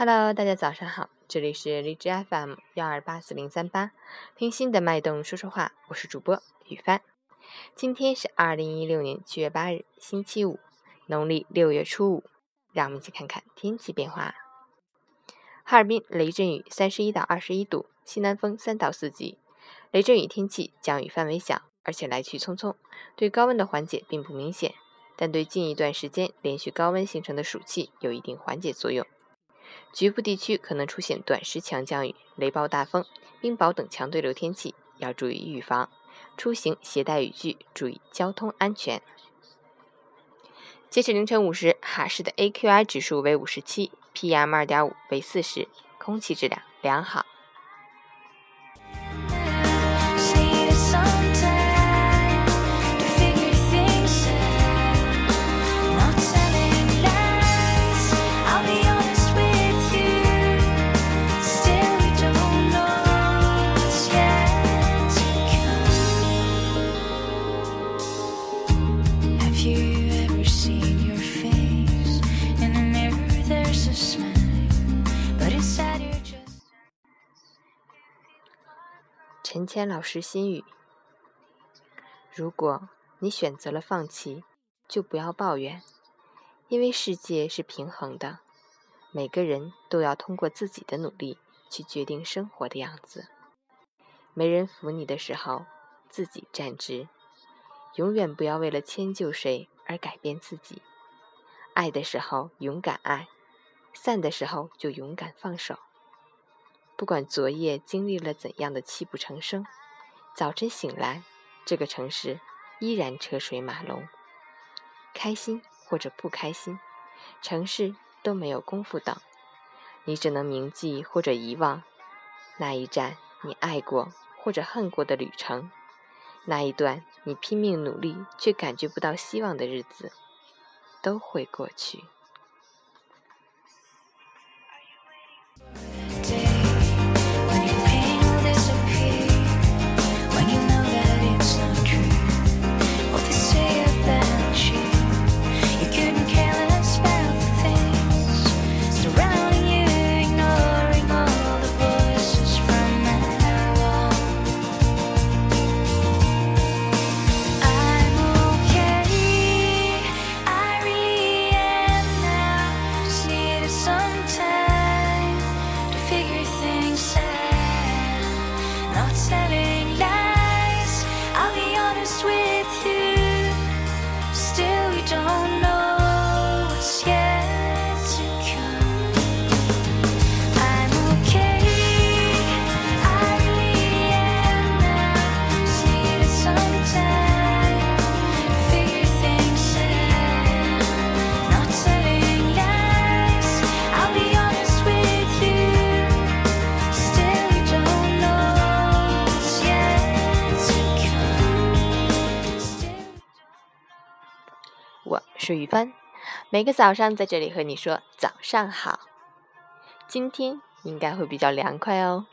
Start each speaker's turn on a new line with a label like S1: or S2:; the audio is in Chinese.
S1: Hello，大家早上好，这里是荔枝 FM 幺二八四零三八，听心的脉动说说话，我是主播雨帆。今天是二零一六年七月八日，星期五，农历六月初五。让我们一起看看天气变化。哈尔滨雷阵雨三十一到二十一度，西南风三到四级。雷阵雨天气，降雨范围小，而且来去匆匆，对高温的缓解并不明显，但对近一段时间连续高温形成的暑气有一定缓解作用。局部地区可能出现短时强降雨、雷暴大风、冰雹等强对流天气，要注意预防。出行携带雨具，注意交通安全。截止凌晨五时，哈市的 AQI 指数为五十七，PM 二点五为四十，空气质量良好。陈谦老师心语：如果你选择了放弃，就不要抱怨，因为世界是平衡的，每个人都要通过自己的努力去决定生活的样子。没人扶你的时候，自己站直，永远不要为了迁就谁而改变自己。爱的时候勇敢爱，散的时候就勇敢放手。不管昨夜经历了怎样的泣不成声，早晨醒来，这个城市依然车水马龙。开心或者不开心，城市都没有功夫等，你只能铭记或者遗忘那一站你爱过或者恨过的旅程，那一段你拼命努力却感觉不到希望的日子，都会过去。我是雨帆，每个早上在这里和你说早上好。今天应该会比较凉快哦。